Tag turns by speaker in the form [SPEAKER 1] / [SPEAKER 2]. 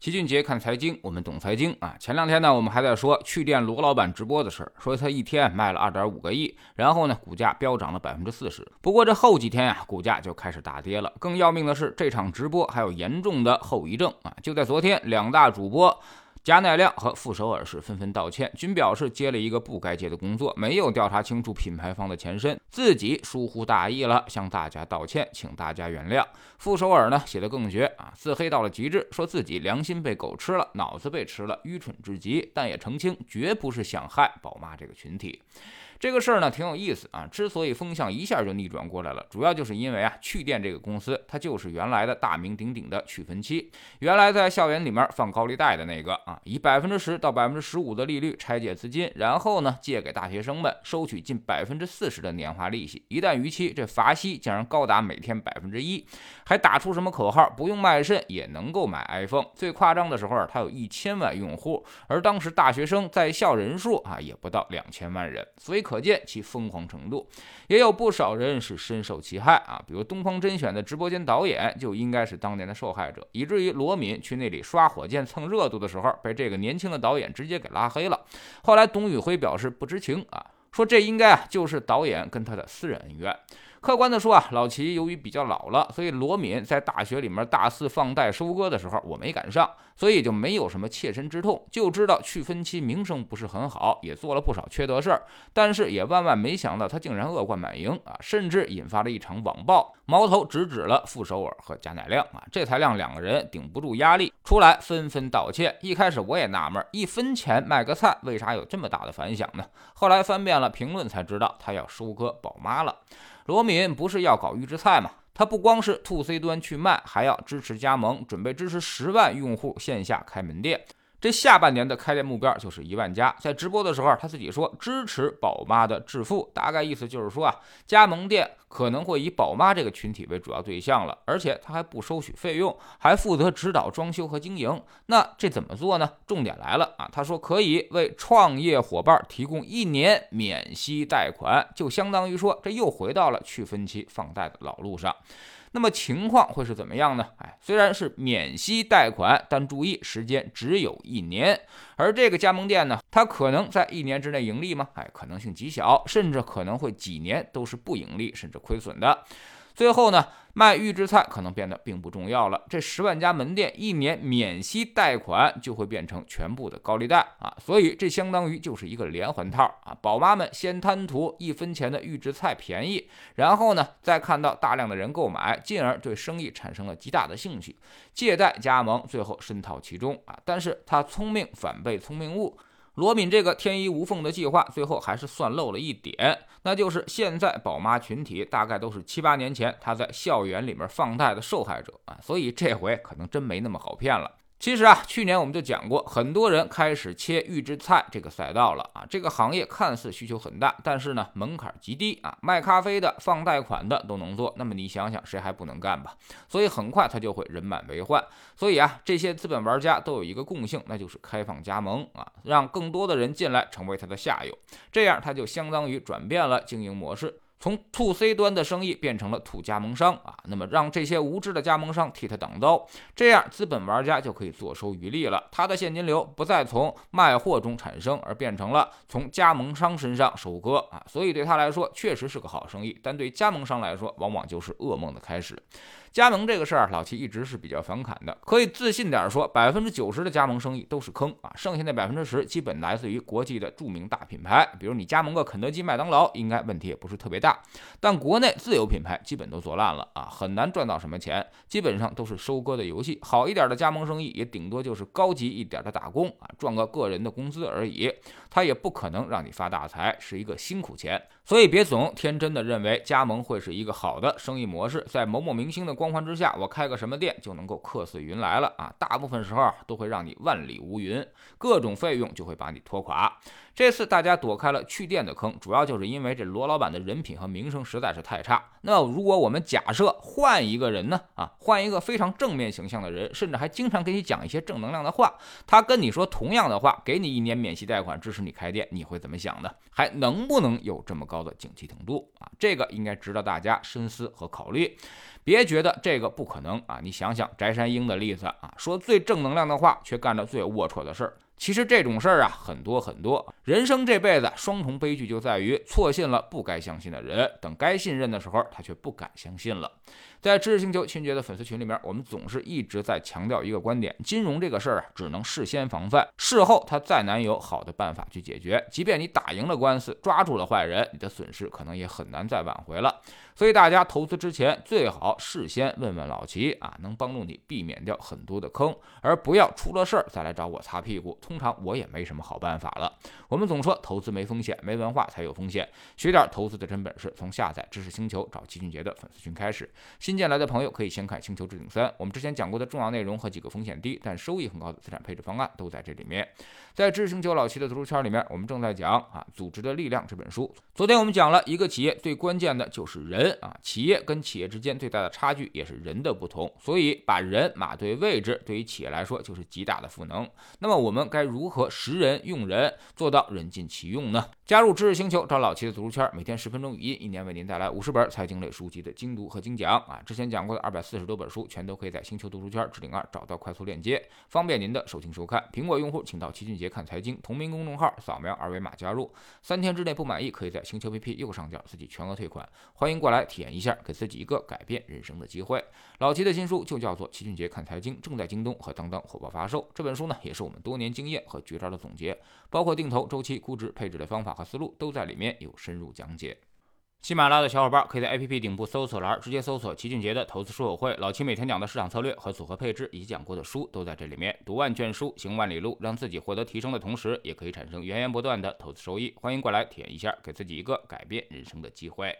[SPEAKER 1] 齐俊杰看财经，我们懂财经啊。前两天呢，我们还在说去店罗老板直播的事儿，说他一天卖了二点五个亿，然后呢，股价飙涨了百分之四十。不过这后几天呀，股价就开始大跌了。更要命的是，这场直播还有严重的后遗症啊！就在昨天，两大主播。贾乃亮和傅首尔是纷纷道歉，均表示接了一个不该接的工作，没有调查清楚品牌方的前身，自己疏忽大意了，向大家道歉，请大家原谅。傅首尔呢写的更绝啊，自黑到了极致，说自己良心被狗吃了，脑子被吃了，愚蠢至极，但也澄清绝不是想害宝妈这个群体。这个事儿呢挺有意思啊，之所以风向一下就逆转过来了，主要就是因为啊，趣店这个公司它就是原来的大名鼎鼎的趣分期，原来在校园里面放高利贷的那个啊，以百分之十到百分之十五的利率拆借资金，然后呢借给大学生们，收取近百分之四十的年化利息，一旦逾期，这罚息竟然高达每天百分之一，还打出什么口号，不用卖肾也能够买 iPhone。最夸张的时候啊，它有一千万用户，而当时大学生在校人数啊也不到两千万人，所以。可见其疯狂程度，也有不少人是深受其害啊。比如东方甄选的直播间导演就应该是当年的受害者，以至于罗敏去那里刷火箭蹭热度的时候，被这个年轻的导演直接给拉黑了。后来董宇辉表示不知情啊，说这应该啊就是导演跟他的私人恩怨。客观的说啊，老齐由于比较老了，所以罗敏在大学里面大肆放贷收割的时候，我没赶上，所以就没有什么切身之痛，就知道去分期名声不是很好，也做了不少缺德事儿，但是也万万没想到他竟然恶贯满盈啊，甚至引发了一场网暴，矛头直指了傅首尔和贾乃亮啊，这才让两个人顶不住压力，出来纷纷道歉。一开始我也纳闷，一分钱卖个菜，为啥有这么大的反响呢？后来翻遍了评论才知道，他要收割宝妈了。罗敏不是要搞预制菜吗？他不光是 to C 端去卖，还要支持加盟，准备支持十万用户线下开门店。这下半年的开店目标就是一万家。在直播的时候，他自己说支持宝妈的致富，大概意思就是说啊，加盟店可能会以宝妈这个群体为主要对象了，而且他还不收取费用，还负责指导装修和经营。那这怎么做呢？重点来了啊！他说可以为创业伙伴提供一年免息贷款，就相当于说这又回到了去分期放贷的老路上。那么情况会是怎么样呢？哎，虽然是免息贷款，但注意时间只有一年。而这个加盟店呢，它可能在一年之内盈利吗？哎，可能性极小，甚至可能会几年都是不盈利，甚至亏损的。最后呢，卖预制菜可能变得并不重要了。这十万家门店一年免息贷款就会变成全部的高利贷啊！所以这相当于就是一个连环套啊！宝妈们先贪图一分钱的预制菜便宜，然后呢，再看到大量的人购买，进而对生意产生了极大的兴趣，借贷加盟，最后深套其中啊！但是他聪明反被聪明误。罗敏这个天衣无缝的计划，最后还是算漏了一点，那就是现在宝妈群体大概都是七八年前他在校园里面放贷的受害者啊，所以这回可能真没那么好骗了。其实啊，去年我们就讲过，很多人开始切预制菜这个赛道了啊。这个行业看似需求很大，但是呢门槛极低啊。卖咖啡的、放贷款的都能做，那么你想想，谁还不能干吧？所以很快他就会人满为患。所以啊，这些资本玩家都有一个共性，那就是开放加盟啊，让更多的人进来成为他的下游，这样他就相当于转变了经营模式。从 to C 端的生意变成了 to 加盟商啊，那么让这些无知的加盟商替他挡刀，这样资本玩家就可以坐收渔利了。他的现金流不再从卖货中产生，而变成了从加盟商身上收割啊，所以对他来说确实是个好生意，但对加盟商来说往往就是噩梦的开始。加盟这个事儿，老齐一直是比较反感的。可以自信点说，百分之九十的加盟生意都是坑啊，剩下那百分之十基本来自于国际的著名大品牌。比如你加盟个肯德基、麦当劳，应该问题也不是特别大。但国内自有品牌基本都做烂了啊，很难赚到什么钱，基本上都是收割的游戏。好一点的加盟生意，也顶多就是高级一点的打工啊，赚个个人的工资而已。他也不可能让你发大财，是一个辛苦钱。所以别总天真的认为加盟会是一个好的生意模式，在某某明星的光环之下，我开个什么店就能够客似云来了啊！大部分时候都会让你万里无云，各种费用就会把你拖垮。这次大家躲开了去店的坑，主要就是因为这罗老板的人品和名声实在是太差。那如果我们假设换一个人呢？啊，换一个非常正面形象的人，甚至还经常给你讲一些正能量的话，他跟你说同样的话，给你一年免息贷款支持你开店，你会怎么想呢？还能不能有这么高？的景气程度啊，这个应该值得大家深思和考虑。别觉得这个不可能啊，你想想翟山鹰的例子啊，说最正能量的话，却干着最龌龊的事儿。其实这种事儿啊很多很多，人生这辈子双重悲剧就在于错信了不该相信的人，等该信任的时候，他却不敢相信了。在知识星球清洁的粉丝群里面，我们总是一直在强调一个观点：金融这个事儿啊，只能事先防范，事后他再难有好的办法去解决。即便你打赢了官司，抓住了坏人，你的损失可能也很难再挽回了。所以大家投资之前最好事先问问老齐啊，能帮助你避免掉很多的坑，而不要出了事儿再来找我擦屁股。通常我也没什么好办法了。我们总说投资没风险，没文化才有风险。学点投资的真本事，从下载知识星球找齐俊杰的粉丝群开始。新进来的朋友可以先看《星球置顶三》，我们之前讲过的重要内容和几个风险低但收益很高的资产配置方案都在这里面。在知识星球老齐的读书圈里面，我们正在讲啊《组织的力量》这本书。昨天我们讲了一个企业最关键的就是人。啊，企业跟企业之间最大的差距也是人的不同，所以把人码对位置，对于企业来说就是极大的赋能。那么我们该该如何识人用人，做到人尽其用呢？加入知识星球，找老齐的读书圈，每天十分钟语音，一年为您带来五十本财经类书籍的精读和精讲啊！之前讲过的二百四十多本书，全都可以在星球读书圈置顶二找到快速链接，方便您的收听收看。苹果用户请到齐俊杰看财经同名公众号，扫描二维码加入，三天之内不满意，可以在星球 APP 右上角自己全额退款。欢迎过来。体验一下，给自己一个改变人生的机会。老齐的新书就叫做《齐俊杰看财经》，正在京东和当当火爆发售。这本书呢，也是我们多年经验和绝招的总结，包括定投、周期、估值、配置的方法和思路，都在里面有深入讲解。喜马拉雅的小伙伴可以在 APP 顶部搜索栏直接搜索“齐俊杰的投资书友会”，老齐每天讲的市场策略和组合配置以及讲过的书都在这里面。读万卷书，行万里路，让自己获得提升的同时，也可以产生源源不断的投资收益。欢迎过来体验一下，给自己一个改变人生的机会。